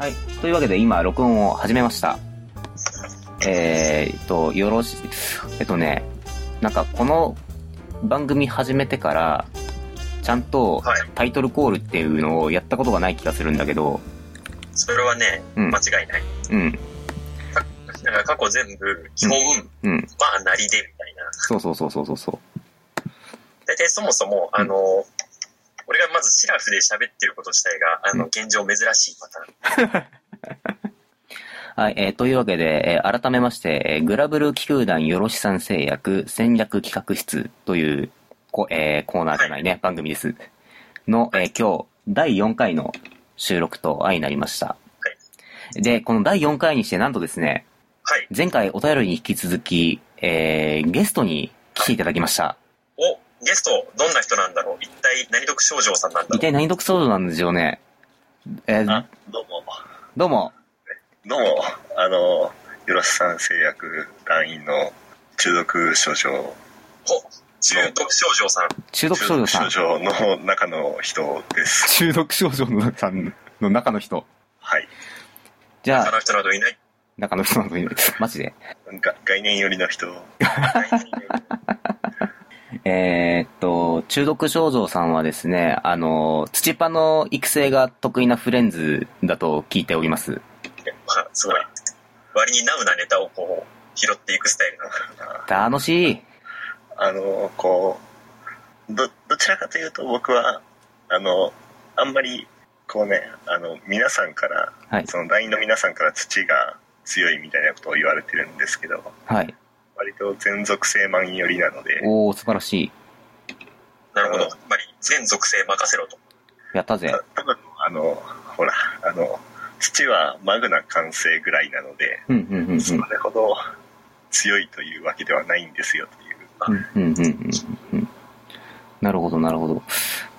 はい。というわけで今、録音を始めました。えーっと、よろし、えっとね、なんかこの番組始めてから、ちゃんとはいタイトルコールっていうのをやったことがない気がするんだけど、それはね、うん間違いない。うん、だから過去全部、基本、うん、まあ、なりでみたいな。そうそうそうそうそうそう。大体そもそも、あの、俺がまずシラフで喋ってること自体が、あの、現状珍しいパターン。はい、えーというわけで、えー改めまして、えーグラブル気空団よろしさん製薬戦略企画室というこ、えーコーナーじゃないね、番組です。の、えー今日、第4回の収録と相なりました。で、この第4回にしてなんとですね、はい。前回お便りに引き続き、えーゲストに来ていただきました。お、ゲスト、どんな人なんだろう？一体何読少女さんなんだろう？一体何読ソードなんでしょうね。えーあ、どうも。どうも、どうも、あの、よろしさん製薬団員の中毒症状、お、中毒少女さん。中毒少女さん中。毒症状の中の人です。中毒少女のさんの中の人。はい。じゃあ、他の人などいない。中の人なのに、マジで？が概念寄りの人。えーっと、中毒少女さんはですね、あの、土パの育成が得意なフレンズだと聞いております。まあ、すごい。割にナウなネタをこう、拾っていくスタイルなんだ。楽しい。あの、こう、ど、どちらかというと僕は、あの、あんまり、こうね、あの、皆さんから、はい。その団員の皆さんから土が強いみたいなことを言われてるんですけど、はい。割と全属性マン寄りなので、おー、素晴らしい。なるほど。つまり、全属性任せろと。やったぜ。多分あのほらあの土はマグナ完成ぐらいなのでうん、うん、うん、うん。それほど強いというわけではないんですよといううん、うん、うん、うんうん。なるほど、なるほど。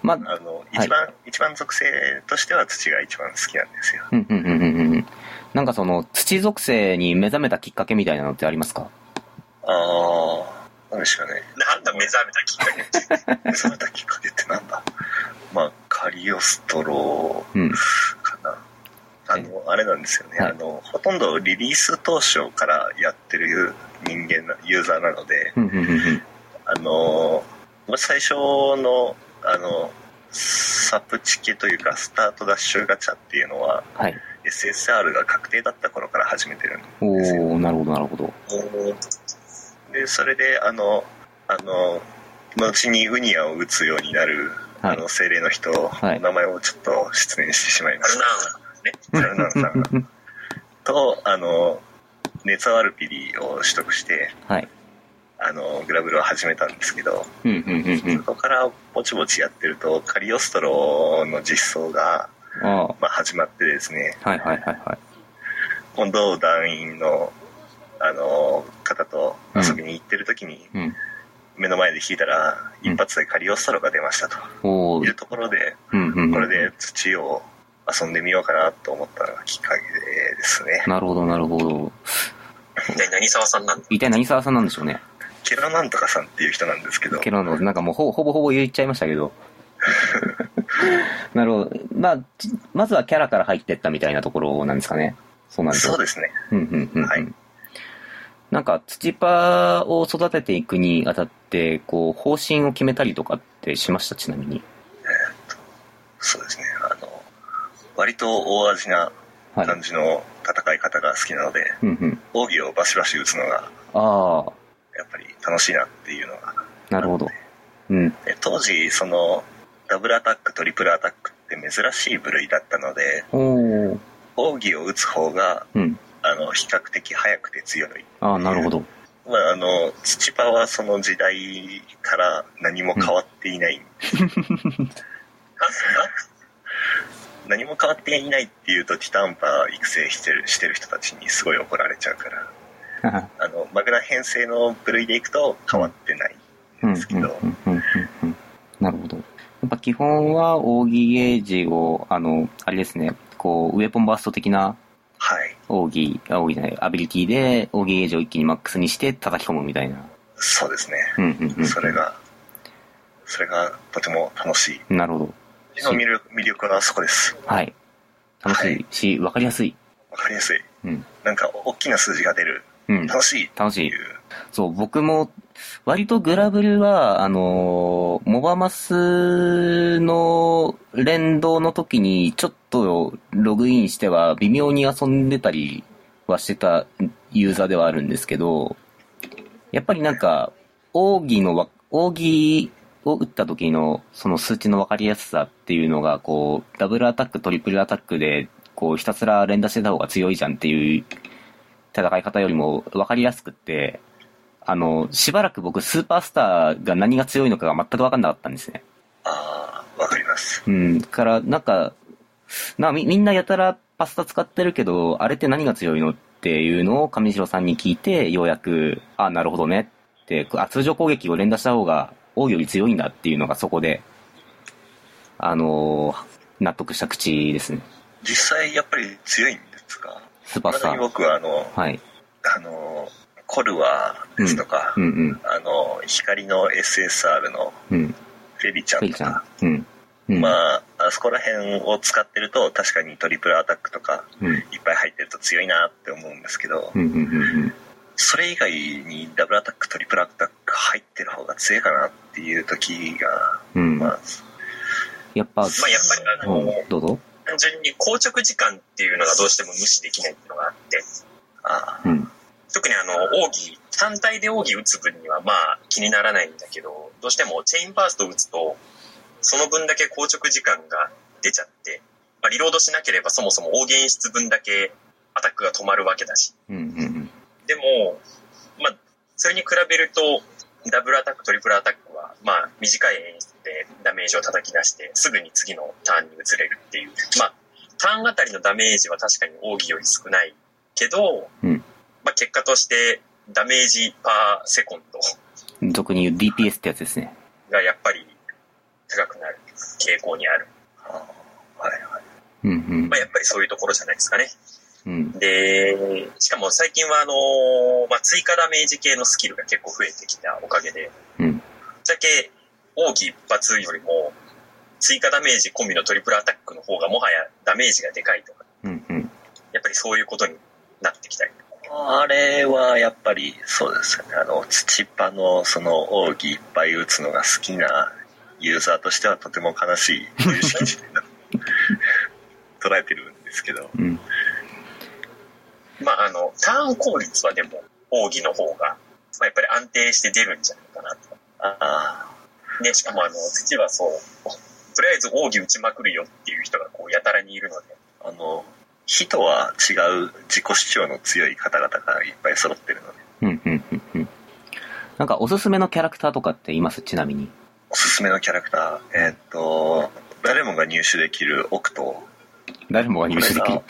まあ、あの一番、一番属性としては土が一番好きなんですようん、うん、うん、うんうん。なんかその、土属性に目覚めたきっかけみたいなのってありますか？ああなんでしょうねなんだ目覚めたきっかけって。目覚めたきっかけってなんだ？まあカリオストロうん。かなあのあれなんですよね、はいあのほとんどリリース当初からやってる人間なユーザーなので。あのまあ最初のあのサプチケというかスタートダッシュガチャっていうのははい。SSR が確定だった頃から始めてるんおですよー、なるほど、なるほど。でそれであのあの後にウニアを打つようになる、はい。あの精霊の人、はい。名前をちょっと失念してしまいましたザルナンさん とあのネツアルピリを取得してはい。あのグラブルを始めたんですけどうん、うん、うん、うん。そこからぼちぼちやってるとカリオストロの実装が、あまあ、始まってですね。あ、はい、はい、はい、はい。今度団員のあの方と遊びに行ってる時にうん。目の前で弾いたらうん一発でカリオストロが出ましたという、ところで。これで土を遊んでみようかなと思ったのがきっかけですねなるほど、なるほど。一体何沢さんなんだ？一体何沢さんなんでしょうね。ケロなんとかさんっていう人なんですけどけど、なんかもうほぼほぼほぼ言っちゃいましたけど。なるほど。まあ、ちまずはキャラから入ってったみたいなところなんですかね。そうなんですそうですねうんうんうんうん。はいなんか、土パを育てていくにあたって、こう、方針を決めたりとかってしました、ちなみに。そうですねあの割と大味なはい。感じの戦い方が好きなので、うんうん。奥義をバシバシ打つのがああ、やっぱり楽しいなっていうのがなるほど。うん。で当時そのダブルアタックトリプルアタックって珍しい部類だったので。奥義を打つ方がうん。あの比較的速くて強い、ああ、なるほど。まあ、あの土パはその時代から何も変わっていない、何も変わっていないっていうとティタンパ育成してるしてる人たちにすごい怒られちゃうから。あのマグナ編成の部類でいくと変わってないうんんですけど、うんうんうんうんなるほど。やっぱ基本は、奥義ゲージを、あの、あれですね、こう、ウェポンバースト的なはい奥義、あ奥義じゃない、アビリティで奥義ゲージを一気にマックスにして叩き込むみたいな。そうですね、うんうんうん。それがそれがとても楽しいなるほど。の魅力魅力はそこですはい。楽しいし、わかりやすい。わかりやすい。うん。なんか、大きな数字が出る。うん。楽しい楽しい。そう、僕も、割とグラブルは、あのモバマスの連動の時に、ちょっとログインしては微妙に遊んでたりはしてたユーザーではあるんですけど、やっぱりなんか、奥義の、奥義を打った時のその数値の分かりやすさっていうのが、こう、ダブルアタック、トリプルアタックで、こう、ひたすら連打してた方が強いじゃんっていう戦い方よりも分かりやすくって、あの、しばらく僕、スーパースターが何が強いのかが全く分かんなかったんですね。ああ、わかります。うん。だから、なんか、なみみんなやたらパスタ使ってるけど、あれって何が強いのっていうのを上白さんに聞いて、ようやく、あなるほどねって、あ通常攻撃を連打した方が王より強いんだっていうのがそこで、あのー納得した口ですね。実際、やっぱり強いんですか？スーパースター。僕は、あの、はい。あの、コルワですとか、うんうん。あの、光の SSR のうん。フェリちゃんんとか、。うん。うん。まあ、あそこら辺を使ってると、確かにトリプルアタックとか、うん。いっぱい入ってると強いなって思うんですけど、うんうんうんうん。それ以外にダブルアタック、トリプルアタック入ってる方が強いかなっていう時が、うん。まあ、やっぱ、まあやっぱりあの、うん、どうぞ。単純に硬直時間っていうのがどうしても無視できないっていうのがあって、あうん。特にあの、奥義、単体で奥義打つ分にはまあ気にならないんだけど、どうしてもチェインバースト打つと、その分だけ硬直時間が出ちゃって、まあ、リロードしなければそもそも大演出分だけアタックが止まるわけだし。うんうんうん。でも、まあ、それに比べると、ダブルアタック、トリプルアタックは、まあ、短い演出でダメージを叩き出して、すぐに次のターンに移れるっていう。まあ、ターンあたりのダメージは確かに奥義より少ないけど、うんまあ、結果として、ダメージパーセコンド俗に言う DPS ってやつですね。がやっぱり高くなる傾向にある。あ、はいはい。うんうんまあ、。やっぱりそういうところじゃないですかね。うん。で、しかも最近はあのまあ、追加ダメージ系のスキルが結構増えてきたおかげで、うん。ぶっちゃけ奥義一発よりも追加ダメージ込みのトリプルアタックの方がもはやダメージがでかいとか、うんうん。やっぱりそういうことになってきたり。あれはやっぱりそうですよね。あの、土っ端のその奥義いっぱい打つのが好きなユーザーとしてはとても悲しい捉えてるんですけど。うん。まああの、ターン効率はでも奥義の方が、まあ、やっぱり安定して出るんじゃないかなと。ああ、で、しかもあの、土はそう、とりあえず奥義打ちまくるよっていう人がこうやたらにいるので、あの、火とは違う自己主張の強い方々がいっぱい揃ってるので、うんうんうんうん。なんかおすすめのキャラクターとかっています？ちなみに。おすすめのキャラクター、えーっと、誰もが入手できるオクト誰もが入手できる。はい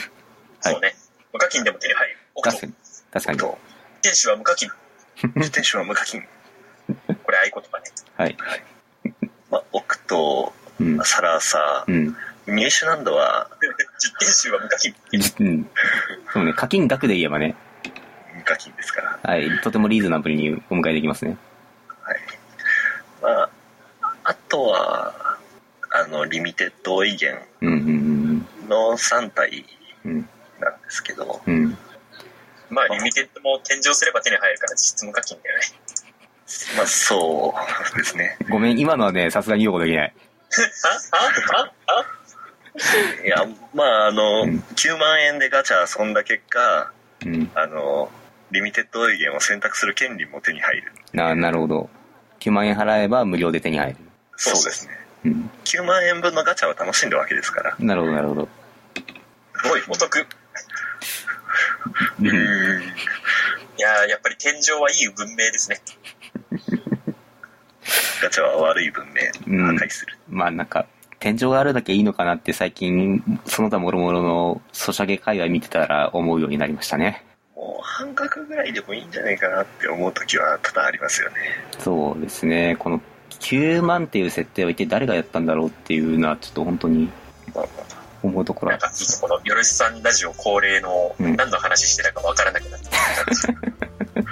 そうね。無課金でも手に入る。オクト確かに。確かに。と、店主は無課金。自転手は無課金。これ合言葉ね。はい。まあ、オクト、うん。サラーサうん。ー、入手難度は実店主は無課金。じうん。そうね、課金額で言えばね、無課金ですから。はい、とてもリーズナブルにお迎えできますね。はい。まあ、あとは、あの、リミテッド威厳の3体。なんですけど、うん。うん。まあ、リミテッドも天井すれば手に入るから実質無課金だよね。まあ、そうですね。ごめん、今のはね、さすがに用語できない。ああああいや、まあ、あの、うん9万円でガチャ遊んだ結果、うん。あの、リミテッド威厳を選択する権利も手に入る。な、なるほど。9万円払えば無料で手に入る。そうですね。うん。9万円分のガチャを楽しんだわけですから。なるほど、なるほど。すごいお得。うん。いやーやっぱり天井はいい文明ですね。ガチャは悪い文明、うん破壊する。まあなんか、天井があるだけいいのかなって最近、その他諸々のソシャゲ界隈見てたら思うようになりましたね。もう半額ぐらいでもいいんじゃないかなって思う時は多々ありますよね。そうですね。この9万っていう設定を一体誰がやったんだろうっていうのはちょっと本当に思うところは。なんか、ちょっとこの、よろしさんラジオ恒例の、うん何の話してたかわからなくなってきた。